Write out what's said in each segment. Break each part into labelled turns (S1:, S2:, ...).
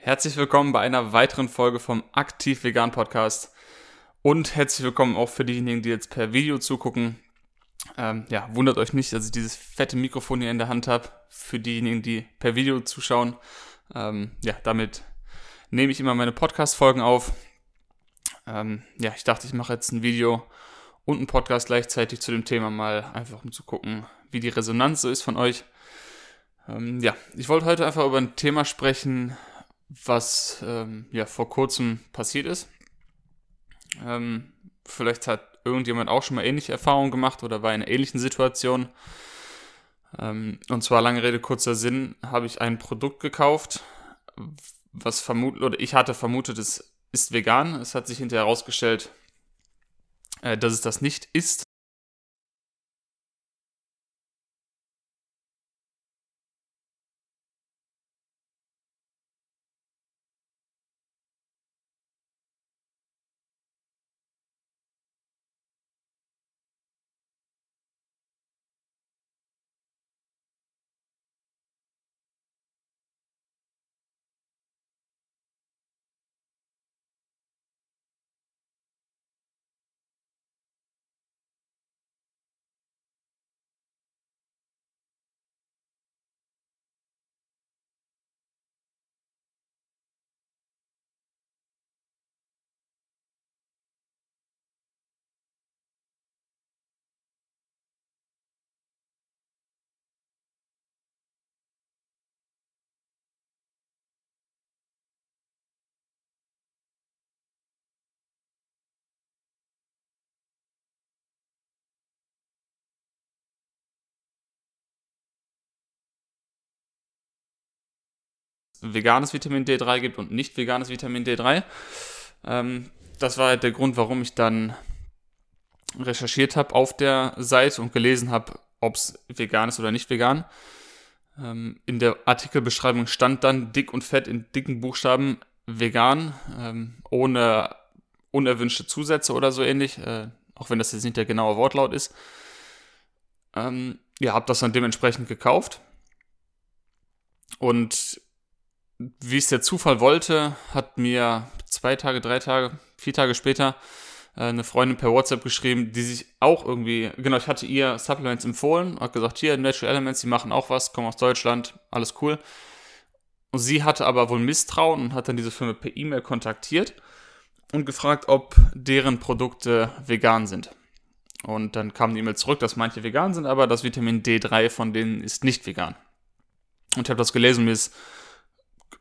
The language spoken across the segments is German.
S1: Herzlich willkommen bei einer weiteren Folge vom Aktiv Vegan Podcast und herzlich willkommen auch für diejenigen, die jetzt per Video zugucken. Ähm, ja, wundert euch nicht, dass ich dieses fette Mikrofon hier in der Hand habe. Für diejenigen, die per Video zuschauen. Ähm, ja, damit nehme ich immer meine Podcast-Folgen auf. Ähm, ja, ich dachte, ich mache jetzt ein Video und einen Podcast gleichzeitig zu dem Thema mal, einfach um zu gucken, wie die Resonanz so ist von euch. Ähm, ja, ich wollte heute einfach über ein Thema sprechen, was ähm, ja vor kurzem passiert ist. Ähm, vielleicht hat irgendjemand auch schon mal ähnliche Erfahrungen gemacht oder war in einer ähnlichen Situation. Ähm, und zwar lange Rede, kurzer Sinn, habe ich ein Produkt gekauft, was vermutet, oder ich hatte vermutet, es ist vegan. Es hat sich hinterher herausgestellt, äh, dass es das nicht ist. Veganes Vitamin D3 gibt und nicht veganes Vitamin D3. Ähm, das war halt der Grund, warum ich dann recherchiert habe auf der Seite und gelesen habe, ob es vegan ist oder nicht vegan. Ähm, in der Artikelbeschreibung stand dann dick und fett in dicken Buchstaben vegan, ähm, ohne unerwünschte Zusätze oder so ähnlich, äh, auch wenn das jetzt nicht der genaue Wortlaut ist. Ähm, ja, habe das dann dementsprechend gekauft. Und wie es der Zufall wollte, hat mir zwei Tage, drei Tage, vier Tage später äh, eine Freundin per WhatsApp geschrieben, die sich auch irgendwie, genau, ich hatte ihr Supplements empfohlen, hat gesagt, hier, Natural Elements, die machen auch was, kommen aus Deutschland, alles cool. Und sie hatte aber wohl Misstrauen und hat dann diese Firma per E-Mail kontaktiert und gefragt, ob deren Produkte vegan sind. Und dann kam die E-Mail zurück, dass manche vegan sind, aber das Vitamin D3 von denen ist nicht vegan. Und ich habe das gelesen, mir ist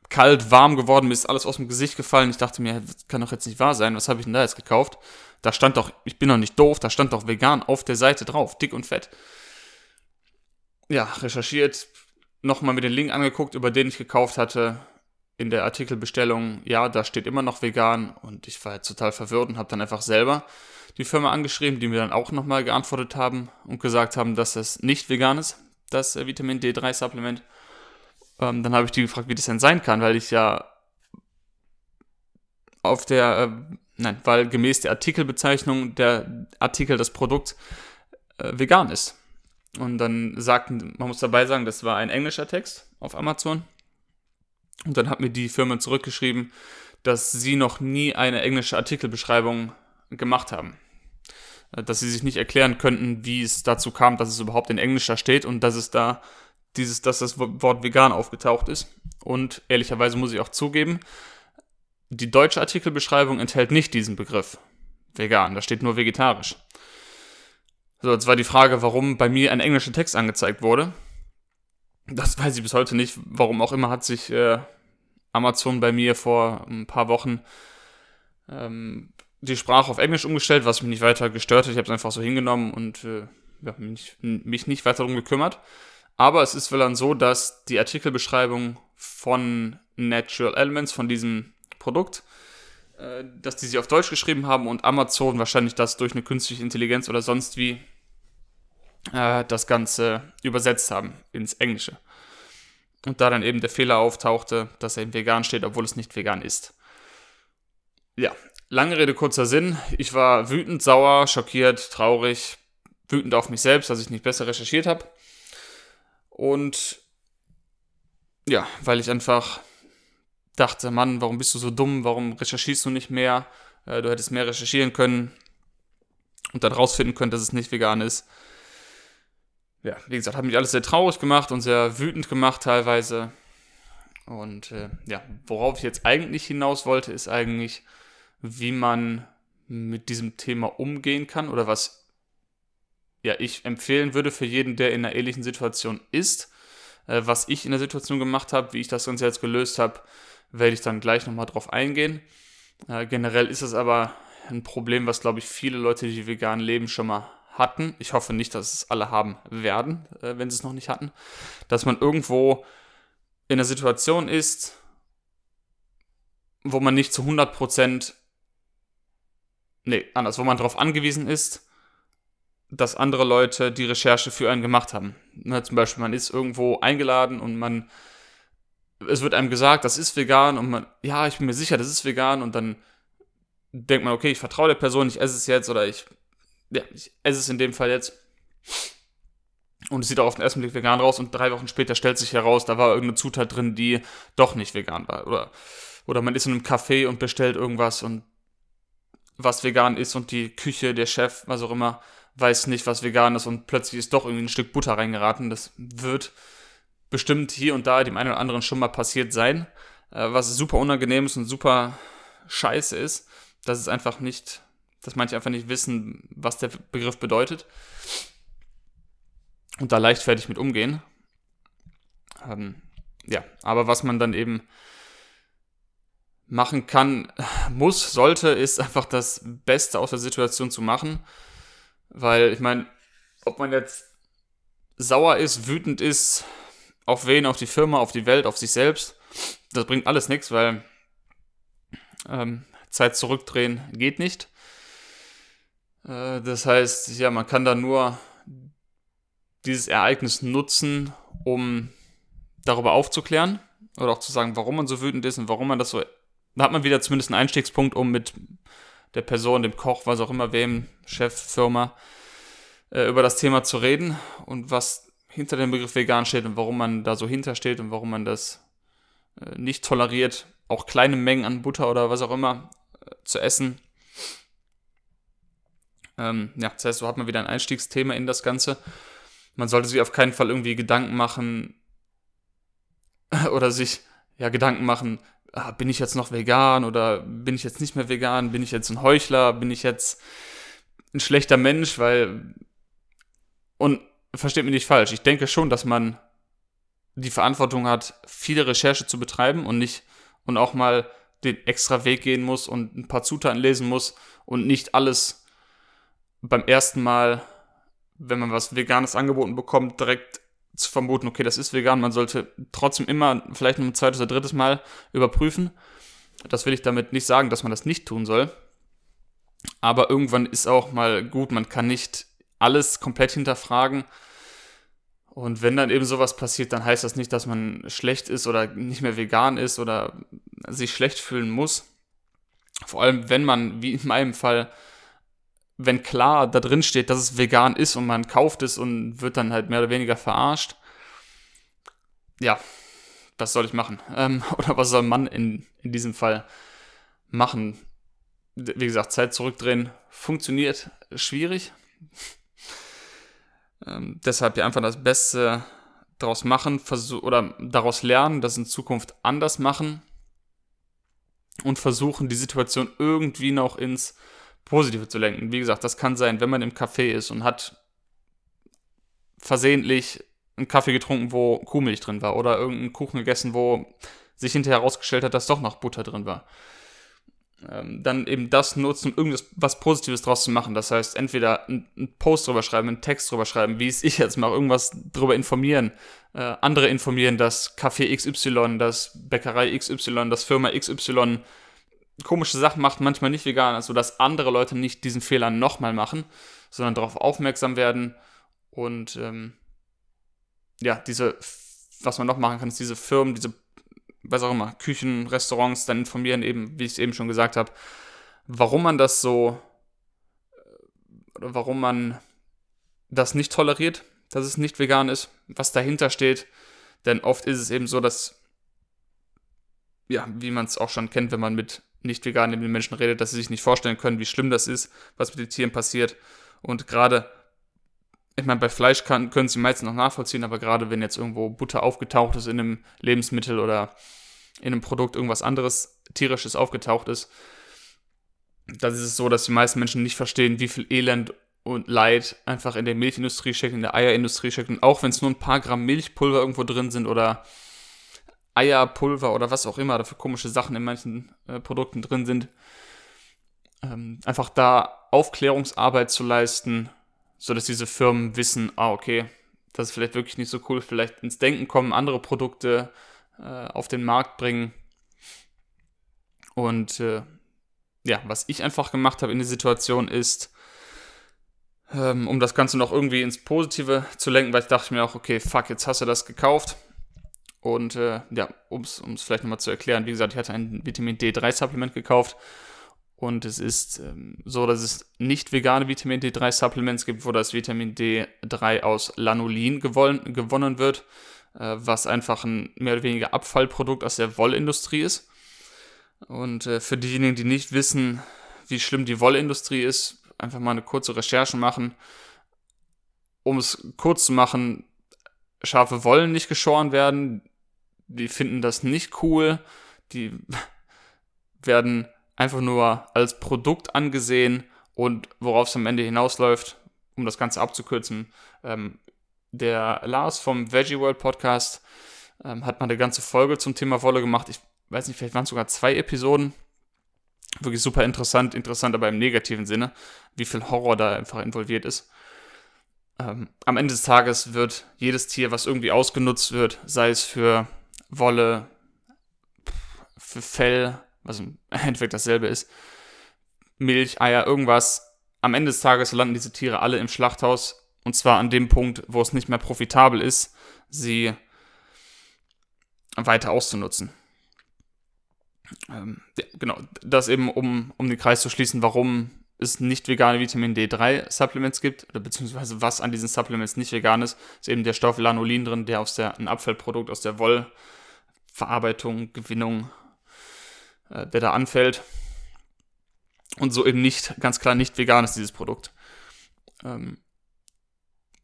S1: kalt, warm geworden, mir ist alles aus dem Gesicht gefallen. Ich dachte mir, kann doch jetzt nicht wahr sein, was habe ich denn da jetzt gekauft? Da stand doch, ich bin doch nicht doof, da stand doch vegan auf der Seite drauf, dick und fett. Ja, recherchiert, nochmal mir den Link angeguckt, über den ich gekauft hatte, in der Artikelbestellung, ja, da steht immer noch vegan und ich war jetzt total verwirrt und habe dann einfach selber die Firma angeschrieben, die mir dann auch nochmal geantwortet haben und gesagt haben, dass das nicht vegan ist, das Vitamin D3 Supplement. Ähm, dann habe ich die gefragt, wie das denn sein kann, weil ich ja auf der, äh, nein, weil gemäß der Artikelbezeichnung der Artikel, das Produkt äh, vegan ist. Und dann sagten, man muss dabei sagen, das war ein englischer Text auf Amazon. Und dann hat mir die Firma zurückgeschrieben, dass sie noch nie eine englische Artikelbeschreibung gemacht haben. Äh, dass sie sich nicht erklären könnten, wie es dazu kam, dass es überhaupt in Englisch da steht und dass es da dieses, dass das Wort vegan aufgetaucht ist. Und ehrlicherweise muss ich auch zugeben, die deutsche Artikelbeschreibung enthält nicht diesen Begriff vegan, da steht nur vegetarisch. So, jetzt war die Frage, warum bei mir ein englischer Text angezeigt wurde. Das weiß ich bis heute nicht. Warum auch immer hat sich äh, Amazon bei mir vor ein paar Wochen ähm, die Sprache auf Englisch umgestellt, was mich nicht weiter gestört hat. Ich habe es einfach so hingenommen und äh, ja, mich, mich nicht weiter darum gekümmert. Aber es ist wohl dann so, dass die Artikelbeschreibung von Natural Elements, von diesem Produkt, äh, dass die sie auf Deutsch geschrieben haben und Amazon wahrscheinlich das durch eine künstliche Intelligenz oder sonst wie äh, das Ganze übersetzt haben ins Englische. Und da dann eben der Fehler auftauchte, dass er eben vegan steht, obwohl es nicht vegan ist. Ja, lange Rede, kurzer Sinn. Ich war wütend, sauer, schockiert, traurig, wütend auf mich selbst, dass ich nicht besser recherchiert habe. Und ja, weil ich einfach dachte, Mann, warum bist du so dumm, warum recherchierst du nicht mehr, äh, du hättest mehr recherchieren können und dann rausfinden können, dass es nicht vegan ist. Ja, wie gesagt, hat mich alles sehr traurig gemacht und sehr wütend gemacht teilweise. Und äh, ja, worauf ich jetzt eigentlich hinaus wollte, ist eigentlich, wie man mit diesem Thema umgehen kann oder was ja, ich empfehlen würde für jeden, der in einer ähnlichen Situation ist. Äh, was ich in der Situation gemacht habe, wie ich das Ganze jetzt gelöst habe, werde ich dann gleich nochmal drauf eingehen. Äh, generell ist es aber ein Problem, was, glaube ich, viele Leute, die vegan leben, schon mal hatten. Ich hoffe nicht, dass es alle haben werden, äh, wenn sie es noch nicht hatten. Dass man irgendwo in einer Situation ist, wo man nicht zu 100% nee, anders, wo man darauf angewiesen ist, dass andere Leute die Recherche für einen gemacht haben. Ne, zum Beispiel, man ist irgendwo eingeladen und man, es wird einem gesagt, das ist vegan und man, ja, ich bin mir sicher, das ist vegan und dann denkt man, okay, ich vertraue der Person, ich esse es jetzt oder ich, ja, ich esse es in dem Fall jetzt. Und es sieht auch auf den ersten Blick vegan raus und drei Wochen später stellt sich heraus, da war irgendeine Zutat drin, die doch nicht vegan war. Oder, oder man ist in einem Café und bestellt irgendwas und was vegan ist und die Küche, der Chef, was auch immer, weiß nicht, was vegan ist und plötzlich ist doch irgendwie ein Stück Butter reingeraten. Das wird bestimmt hier und da dem einen oder anderen schon mal passiert sein. Äh, was super unangenehm ist und super scheiße ist, dass es einfach nicht, dass manche einfach nicht wissen, was der Begriff bedeutet. Und da leichtfertig mit umgehen. Ähm, ja, aber was man dann eben machen kann, muss, sollte, ist einfach das Beste aus der Situation zu machen weil ich meine, ob man jetzt sauer ist, wütend ist, auf wen, auf die Firma, auf die Welt, auf sich selbst, das bringt alles nichts, weil ähm, Zeit zurückdrehen geht nicht. Äh, das heißt, ja, man kann da nur dieses Ereignis nutzen, um darüber aufzuklären oder auch zu sagen, warum man so wütend ist und warum man das so. Da hat man wieder zumindest einen Einstiegspunkt, um mit der Person, dem Koch, was auch immer, wem, Chef, Firma, äh, über das Thema zu reden und was hinter dem Begriff vegan steht und warum man da so hintersteht und warum man das äh, nicht toleriert, auch kleine Mengen an Butter oder was auch immer äh, zu essen. Ähm, ja, das heißt, so hat man wieder ein Einstiegsthema in das Ganze. Man sollte sich auf keinen Fall irgendwie Gedanken machen oder sich ja Gedanken machen, ah, bin ich jetzt noch vegan oder bin ich jetzt nicht mehr vegan, bin ich jetzt ein Heuchler, bin ich jetzt ein schlechter Mensch, weil und versteht mich nicht falsch, ich denke schon, dass man die Verantwortung hat, viele Recherche zu betreiben und nicht und auch mal den extra Weg gehen muss und ein paar Zutaten lesen muss und nicht alles beim ersten Mal, wenn man was Veganes angeboten bekommt, direkt zu vermuten, okay, das ist vegan. Man sollte trotzdem immer vielleicht ein zweites oder drittes Mal überprüfen. Das will ich damit nicht sagen, dass man das nicht tun soll. Aber irgendwann ist auch mal gut, man kann nicht alles komplett hinterfragen. Und wenn dann eben sowas passiert, dann heißt das nicht, dass man schlecht ist oder nicht mehr vegan ist oder sich schlecht fühlen muss. Vor allem, wenn man, wie in meinem Fall, wenn klar da drin steht, dass es vegan ist und man kauft es und wird dann halt mehr oder weniger verarscht, ja, was soll ich machen? Ähm, oder was soll man in, in diesem Fall machen? Wie gesagt, Zeit zurückdrehen funktioniert schwierig. ähm, deshalb ja einfach das Beste daraus machen oder daraus lernen, das in Zukunft anders machen und versuchen, die Situation irgendwie noch ins Positive zu lenken. Wie gesagt, das kann sein, wenn man im Café ist und hat versehentlich einen Kaffee getrunken, wo Kuhmilch drin war oder irgendeinen Kuchen gegessen, wo sich hinterher herausgestellt hat, dass doch noch Butter drin war. Ähm, dann eben das nutzen, um irgendwas was Positives draus zu machen. Das heißt, entweder einen Post drüber schreiben, einen Text drüber schreiben, wie es ich jetzt mache, irgendwas drüber informieren, äh, andere informieren, dass Café XY, das Bäckerei XY, das Firma XY komische Sachen macht, manchmal nicht vegan, also dass andere Leute nicht diesen Fehler nochmal machen, sondern darauf aufmerksam werden und ähm, ja, diese, was man noch machen kann, ist diese Firmen, diese, was auch immer, Küchen, Restaurants dann informieren, eben, wie ich es eben schon gesagt habe, warum man das so, oder warum man das nicht toleriert, dass es nicht vegan ist, was dahinter steht, denn oft ist es eben so, dass ja, wie man es auch schon kennt, wenn man mit nicht veganen Menschen redet, dass sie sich nicht vorstellen können, wie schlimm das ist, was mit den Tieren passiert. Und gerade, ich meine, bei Fleisch kann, können sie meistens noch nachvollziehen, aber gerade wenn jetzt irgendwo Butter aufgetaucht ist in einem Lebensmittel oder in einem Produkt irgendwas anderes tierisches aufgetaucht ist, dann ist es so, dass die meisten Menschen nicht verstehen, wie viel Elend und Leid einfach in der Milchindustrie steckt, in der Eierindustrie steckt. Und auch wenn es nur ein paar Gramm Milchpulver irgendwo drin sind oder Eierpulver oder was auch immer da für komische Sachen in manchen äh, Produkten drin sind, ähm, einfach da Aufklärungsarbeit zu leisten, sodass diese Firmen wissen, ah, okay, das ist vielleicht wirklich nicht so cool, vielleicht ins Denken kommen, andere Produkte äh, auf den Markt bringen. Und äh, ja, was ich einfach gemacht habe in der Situation ist, ähm, um das Ganze noch irgendwie ins Positive zu lenken, weil ich dachte mir auch, okay, fuck, jetzt hast du das gekauft. Und äh, ja, um es vielleicht nochmal zu erklären, wie gesagt, ich hatte ein Vitamin D3-Supplement gekauft. Und es ist ähm, so, dass es nicht vegane Vitamin D3-Supplements gibt, wo das Vitamin D3 aus Lanolin gewonnen, gewonnen wird, äh, was einfach ein mehr oder weniger Abfallprodukt aus der Wollindustrie ist. Und äh, für diejenigen, die nicht wissen, wie schlimm die Wollindustrie ist, einfach mal eine kurze Recherche machen. Um es kurz zu machen, Schafe wollen nicht geschoren werden, die finden das nicht cool, die werden einfach nur als Produkt angesehen und worauf es am Ende hinausläuft, um das Ganze abzukürzen, ähm, der Lars vom Veggie World Podcast ähm, hat mal eine ganze Folge zum Thema Wolle gemacht. Ich weiß nicht, vielleicht waren es sogar zwei Episoden. Wirklich super interessant, interessant aber im negativen Sinne, wie viel Horror da einfach involviert ist. Ähm, am Ende des Tages wird jedes Tier, was irgendwie ausgenutzt wird, sei es für Wolle, für Fell, was im Endeffekt dasselbe ist, Milch, Eier, irgendwas, am Ende des Tages landen diese Tiere alle im Schlachthaus und zwar an dem Punkt, wo es nicht mehr profitabel ist, sie weiter auszunutzen. Ähm, ja, genau, das eben, um, um den Kreis zu schließen, warum es nicht vegane Vitamin D3 Supplements gibt, oder beziehungsweise was an diesen Supplements nicht vegan ist, ist eben der Stoff Lanolin drin, der aus der, ein Abfallprodukt aus der Wollverarbeitung, Gewinnung, äh, der da anfällt. Und so eben nicht, ganz klar nicht vegan ist dieses Produkt. Ähm,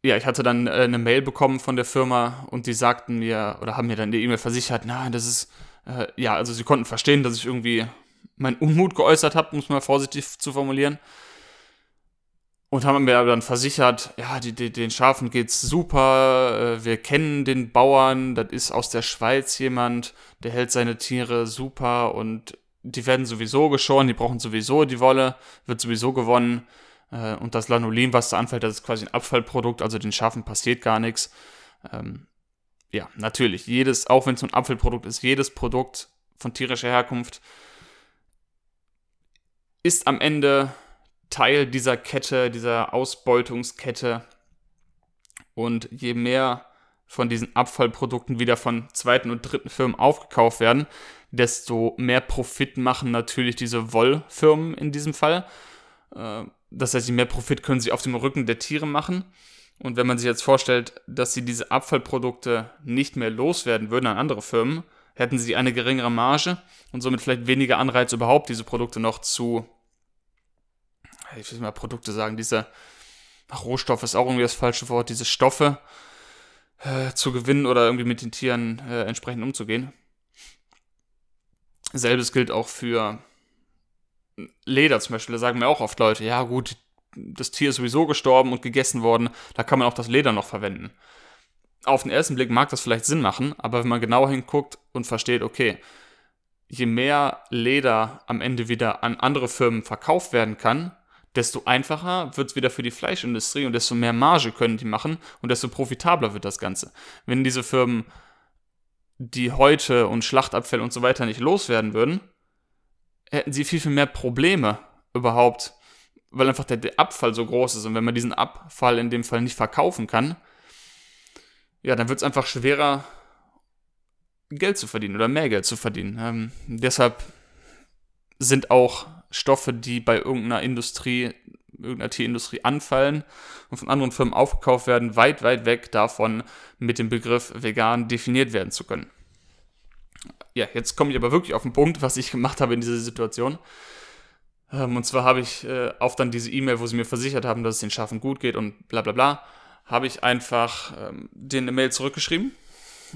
S1: ja, ich hatte dann äh, eine Mail bekommen von der Firma und die sagten mir, oder haben mir dann die E-Mail versichert, nein, das ist äh, ja, also sie konnten verstehen, dass ich irgendwie meinen Unmut geäußert habe, es mal vorsichtig zu formulieren. Und haben mir dann versichert, ja, die, die, den Schafen geht's super, äh, wir kennen den Bauern, das ist aus der Schweiz jemand, der hält seine Tiere super und die werden sowieso geschoren, die brauchen sowieso die Wolle, wird sowieso gewonnen. Äh, und das Lanolin, was da anfällt, das ist quasi ein Abfallprodukt, also den Schafen passiert gar nichts. Ähm, ja, natürlich, jedes, auch wenn es ein Apfelprodukt ist, jedes Produkt von tierischer Herkunft ist am Ende Teil dieser Kette, dieser Ausbeutungskette. Und je mehr von diesen Abfallprodukten wieder von zweiten und dritten Firmen aufgekauft werden, desto mehr Profit machen natürlich diese Wollfirmen in diesem Fall. Äh, das heißt, je mehr Profit können sie auf dem Rücken der Tiere machen. Und wenn man sich jetzt vorstellt, dass sie diese Abfallprodukte nicht mehr loswerden würden an andere Firmen, hätten sie eine geringere Marge und somit vielleicht weniger Anreiz überhaupt, diese Produkte noch zu, ich will mal Produkte sagen, diese Rohstoff ist auch irgendwie das falsche Wort, diese Stoffe äh, zu gewinnen oder irgendwie mit den Tieren äh, entsprechend umzugehen. Selbes gilt auch für Leder zum Beispiel. Da sagen mir auch oft Leute, ja gut, das Tier ist sowieso gestorben und gegessen worden, da kann man auch das Leder noch verwenden. Auf den ersten Blick mag das vielleicht Sinn machen, aber wenn man genau hinguckt und versteht, okay, je mehr Leder am Ende wieder an andere Firmen verkauft werden kann, desto einfacher wird es wieder für die Fleischindustrie und desto mehr Marge können die machen und desto profitabler wird das Ganze. Wenn diese Firmen die Häute und Schlachtabfälle und so weiter nicht loswerden würden, hätten sie viel, viel mehr Probleme überhaupt weil einfach der, Abfall so groß ist. Und wenn man diesen Abfall in dem Fall nicht verkaufen kann, ja, dann wird es einfach schwerer, Geld zu verdienen oder mehr Geld zu verdienen. Ähm, deshalb sind auch Stoffe, die bei irgendeiner Industrie, irgendeiner Tierindustrie anfallen und von anderen Firmen aufgekauft werden, weit, weit weg davon, mit dem Begriff vegan definiert werden zu können. Ja, jetzt komme ich aber wirklich auf den Punkt, was ich gemacht habe in dieser Situation. Ähm, und zwar habe ich äh, auf dann diese E-Mail, wo sie mir versichert haben, dass es den Schafen gut geht und bla bla bla, habe ich einfach ähm, den eine Mail zurückgeschrieben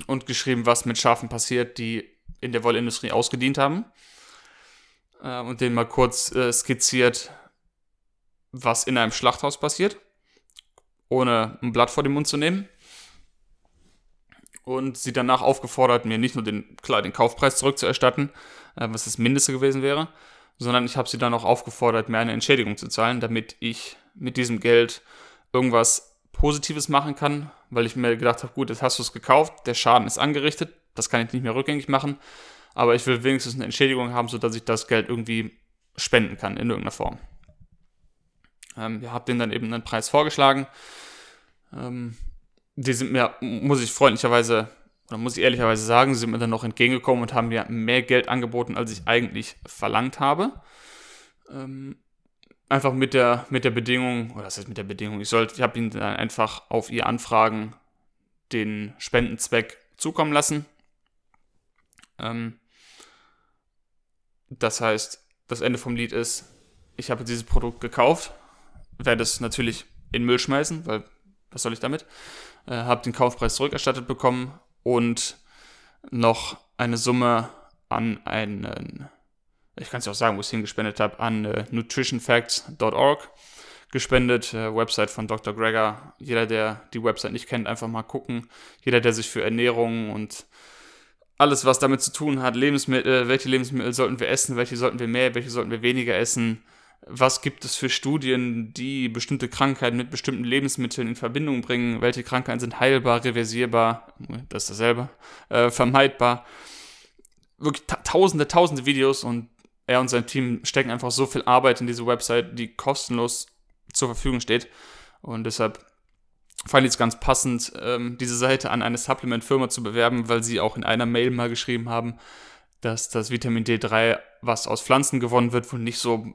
S1: und geschrieben, was mit Schafen passiert, die in der Wollindustrie ausgedient haben. Äh, und denen mal kurz äh, skizziert, was in einem Schlachthaus passiert, ohne ein Blatt vor den Mund zu nehmen. Und sie danach aufgefordert, mir nicht nur den, klar, den Kaufpreis zurückzuerstatten, äh, was das Mindeste gewesen wäre, sondern ich habe sie dann auch aufgefordert, mir eine Entschädigung zu zahlen, damit ich mit diesem Geld irgendwas Positives machen kann, weil ich mir gedacht habe, gut, jetzt hast du es gekauft, der Schaden ist angerichtet, das kann ich nicht mehr rückgängig machen, aber ich will wenigstens eine Entschädigung haben, sodass ich das Geld irgendwie spenden kann in irgendeiner Form. Ähm, wir haben denen dann eben einen Preis vorgeschlagen. Ähm, die sind mir, muss ich freundlicherweise, oder muss ich ehrlicherweise sagen, sind mir dann noch entgegengekommen und haben mir mehr Geld angeboten, als ich eigentlich verlangt habe. Ähm, einfach mit der, mit der Bedingung, oder was heißt mit der Bedingung, ich sollte, ich habe ihnen dann einfach auf ihr Anfragen den Spendenzweck zukommen lassen. Ähm, das heißt, das Ende vom Lied ist, ich habe dieses Produkt gekauft, werde es natürlich in Müll schmeißen, weil was soll ich damit? Äh, habe den Kaufpreis zurückerstattet bekommen und noch eine Summe an einen, ich kann es ja auch sagen, wo ich es hingespendet habe, an äh, nutritionfacts.org gespendet, äh, Website von Dr. Greger. Jeder, der die Website nicht kennt, einfach mal gucken. Jeder, der sich für Ernährung und alles, was damit zu tun hat, Lebensmittel, welche Lebensmittel sollten wir essen, welche sollten wir mehr, welche sollten wir weniger essen, was gibt es für Studien, die bestimmte Krankheiten mit bestimmten Lebensmitteln in Verbindung bringen, welche Krankheiten sind heilbar, reversierbar, das ist dasselbe, äh, vermeidbar. Wirklich ta tausende, tausende Videos und er und sein Team stecken einfach so viel Arbeit in diese Website, die kostenlos zur Verfügung steht. Und deshalb fand ich es ganz passend, ähm, diese Seite an eine Supplement-Firma zu bewerben, weil sie auch in einer Mail mal geschrieben haben, dass das Vitamin D3, was aus Pflanzen gewonnen wird, wohl nicht so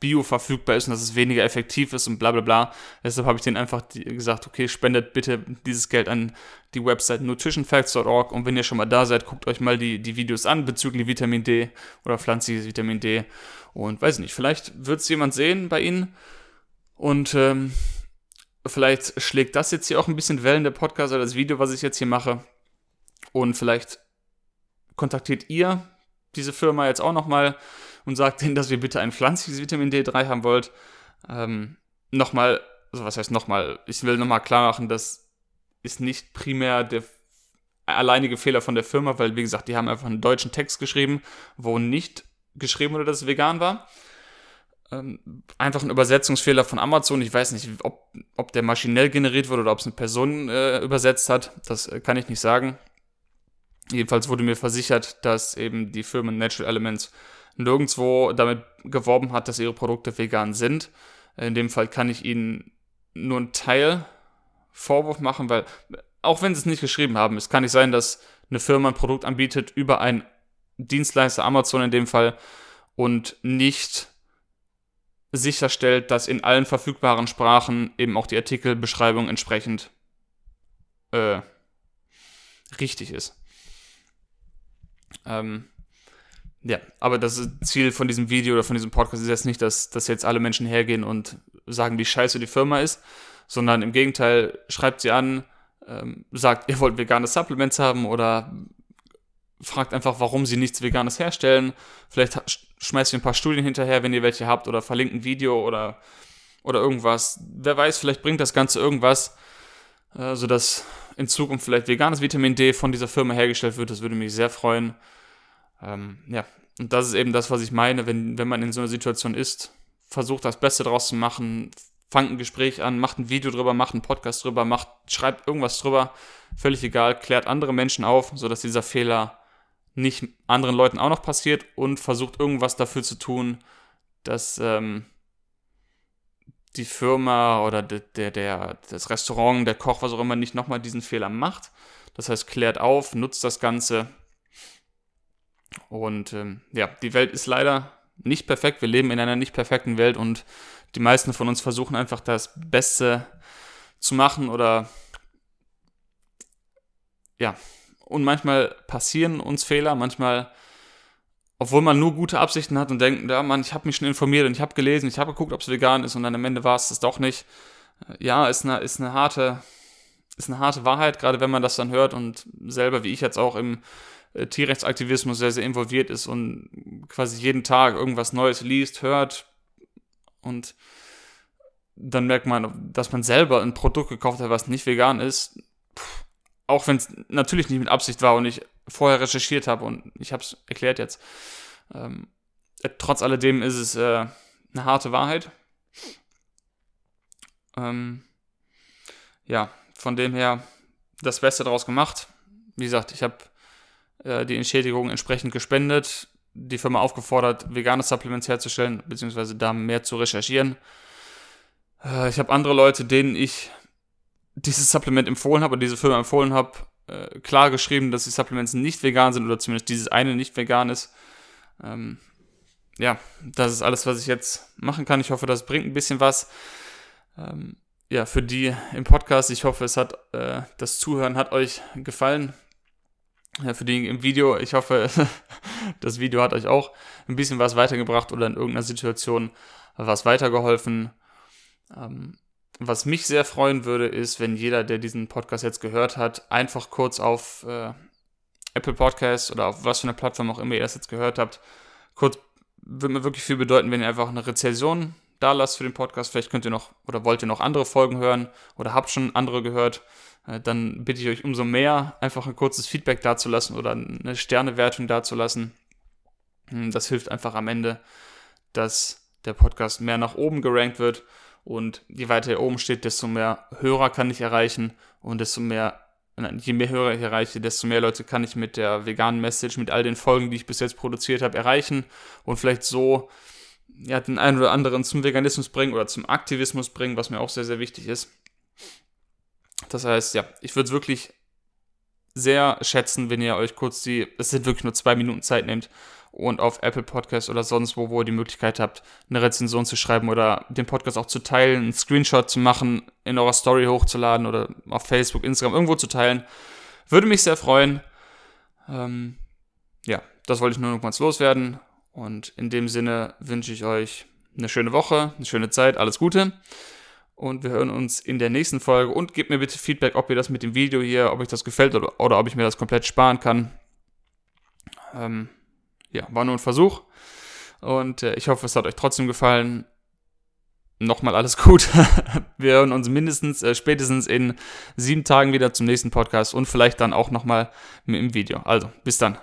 S1: bio-verfügbar ist und dass es weniger effektiv ist und bla bla bla. Deshalb habe ich denen einfach gesagt, okay, spendet bitte dieses Geld an die Website nutritionfacts.org und wenn ihr schon mal da seid, guckt euch mal die, die Videos an bezüglich Vitamin D oder pflanzliches Vitamin D und weiß nicht, vielleicht wird es jemand sehen bei Ihnen und ähm, Vielleicht schlägt das jetzt hier auch ein bisschen Wellen, der Podcast oder das Video, was ich jetzt hier mache. Und vielleicht kontaktiert ihr diese Firma jetzt auch nochmal und sagt ihnen, dass wir bitte ein pflanzliches Vitamin D3 haben wollt. Ähm, nochmal, also was heißt nochmal? Ich will nochmal klar machen, das ist nicht primär der alleinige Fehler von der Firma, weil wie gesagt, die haben einfach einen deutschen Text geschrieben, wo nicht geschrieben wurde, dass es vegan war ähm, einfach ein Übersetzungsfehler von Amazon. Ich weiß nicht, ob, ob der maschinell generiert wurde oder ob es eine Person äh, übersetzt hat. Das äh, kann ich nicht sagen. Jedenfalls wurde mir versichert, dass eben die Firma Natural Elements nirgendwo damit geworben hat, dass ihre Produkte vegan sind. In dem Fall kann ich ihnen nur einen Teil Vorwurf machen, weil auch wenn sie es nicht geschrieben haben, es kann nicht sein, dass eine Firma ein Produkt anbietet über einen Dienstleister, Amazon in dem Fall, und nicht sicherstellt, dass in allen verfügbaren Sprachen eben auch die Artikelbeschreibung entsprechend äh, richtig ist. Ähm, ja, aber das Ziel von diesem Video oder von diesem Podcast ist jetzt nicht, dass, dass jetzt alle Menschen hergehen und sagen, wie scheiße die Firma ist, sondern im Gegenteil, schreibt sie an, ähm, sagt, ihr wollt vegane Supplements haben oder fragt einfach, warum sie nichts Veganes herstellen. Vielleicht schmeißt ihr ein paar Studien hinterher, wenn ihr welche habt, oder verlinkt ein Video oder, oder irgendwas. Wer weiß, vielleicht bringt das Ganze irgendwas, äh, sodass in Zukunft vielleicht veganes Vitamin D von dieser Firma hergestellt wird. Das würde mich sehr freuen. Ähm, ja, und das ist eben das, was ich meine, wenn, wenn man in so einer Situation ist. Versucht das Beste draus zu machen, fangt ein Gespräch an, macht ein Video drüber, macht einen Podcast drüber, macht, schreibt irgendwas drüber, völlig egal, klärt andere Menschen auf, sodass dieser Fehler nicht anderen Leuten auch noch passiert und versucht irgendwas dafür zu tun, dass ähm, die Firma oder der, der, der, das Restaurant, der Koch, was auch immer, nicht nochmal diesen Fehler macht. Das heißt, klärt auf, nutzt das Ganze. Und ähm, ja, die Welt ist leider nicht perfekt. Wir leben in einer nicht perfekten Welt und die meisten von uns versuchen einfach das Beste zu machen oder ja, Und manchmal passieren uns Fehler, manchmal, obwohl man nur gute Absichten hat und denkt, ja, Mann, ich habe mich schon informiert und ich habe gelesen, ich habe geguckt, ob es vegan ist und dann am Ende war es das doch nicht. Äh, ja, ist eine, ist eine harte, ist eine harte Wahrheit, gerade wenn man das dann hört und selber, wie ich jetzt auch im äh, Tierrechtsaktivismus sehr, sehr involviert ist und quasi jeden Tag irgendwas Neues liest, hört und dann merkt man, dass man selber ein Produkt gekauft hat, was nicht vegan ist. Auch wenn es natürlich nicht mit Absicht war und ich vorher recherchiert habe und ich habe es erklärt jetzt. Ähm, äh, trotz alledem ist es äh, eine harte Wahrheit. Ähm, ja, von dem her das Beste daraus gemacht. Wie gesagt, ich habe äh, die Entschädigung entsprechend gespendet, die Firma aufgefordert, vegane Supplements herzustellen, beziehungsweise da mehr zu recherchieren. Äh, ich habe andere Leute, denen ich dieses Supplement empfohlen habe oder diese Firma empfohlen habe, äh, klar geschrieben, dass die Supplements nicht vegan sind oder zumindest dieses eine nicht vegan ist. Ähm, ja, das ist alles, was ich jetzt machen kann. Ich hoffe, das bringt ein bisschen was. Ähm, ja, für die im Podcast. Ich hoffe, es hat äh, das Zuhören hat euch gefallen. Ja, für die im Video. Ich hoffe, das Video hat euch auch ein bisschen was weitergebracht oder in irgendeiner Situation was weitergeholfen. Ähm, was mich sehr freuen würde, ist, wenn jeder, der diesen Podcast jetzt gehört hat, einfach kurz auf äh, Apple Podcasts oder auf was für eine Plattform auch immer ihr das jetzt gehört habt, kurz würde mir wirklich viel bedeuten, wenn ihr einfach eine Rezension da lasst für den Podcast. Vielleicht könnt ihr noch oder wollt ihr noch andere Folgen hören oder habt schon andere gehört. Äh, dann bitte ich euch umso mehr, einfach ein kurzes Feedback dazulassen oder eine Sternewertung dazulassen. Hm, das hilft einfach am Ende, dass der Podcast mehr nach oben gerankt wird und je weiter er oben steht, desto mehr Hörer kann ich erreichen und desto mehr, je mehr Hörer ich erreiche, desto mehr Leute kann ich mit der veganen Message, mit all den Folgen, die ich bis jetzt produziert habe, erreichen und vielleicht so ja, den einen oder anderen zum Veganismus bringen oder zum Aktivismus bringen, was mir auch sehr, sehr wichtig ist. Das heißt, ja, ich würde es wirklich sehr schätzen, wenn ihr euch kurz die, es sind wirklich nur zwei Minuten Zeit nehmt und auf Apple Podcast oder sonst wo, wo ihr die Möglichkeit habt, eine Rezension zu schreiben oder den Podcast auch zu teilen, einen Screenshot zu machen, in eurer Story hochzuladen oder auf Facebook, Instagram irgendwo zu teilen. Würde mich sehr freuen. Ähm, ja, das wollte ich nur noch mal loswerden. Und in dem Sinne wünsche ich euch eine schöne Woche, eine schöne Zeit, alles Gute. Und wir hören uns in der nächsten Folge. Und gebt mir bitte Feedback, ob ihr das mit dem Video hier, ob euch das gefällt oder, oder ob ich mir das komplett sparen kann. Ähm, ja, war nur ein Versuch. Und äh, ich hoffe, es hat euch trotzdem gefallen. Nochmal alles gut. Wir hören uns mindestens, äh, spätestens in sieben Tagen wieder zum nächsten Podcast und vielleicht dann auch nochmal im Video. Also, bis dann.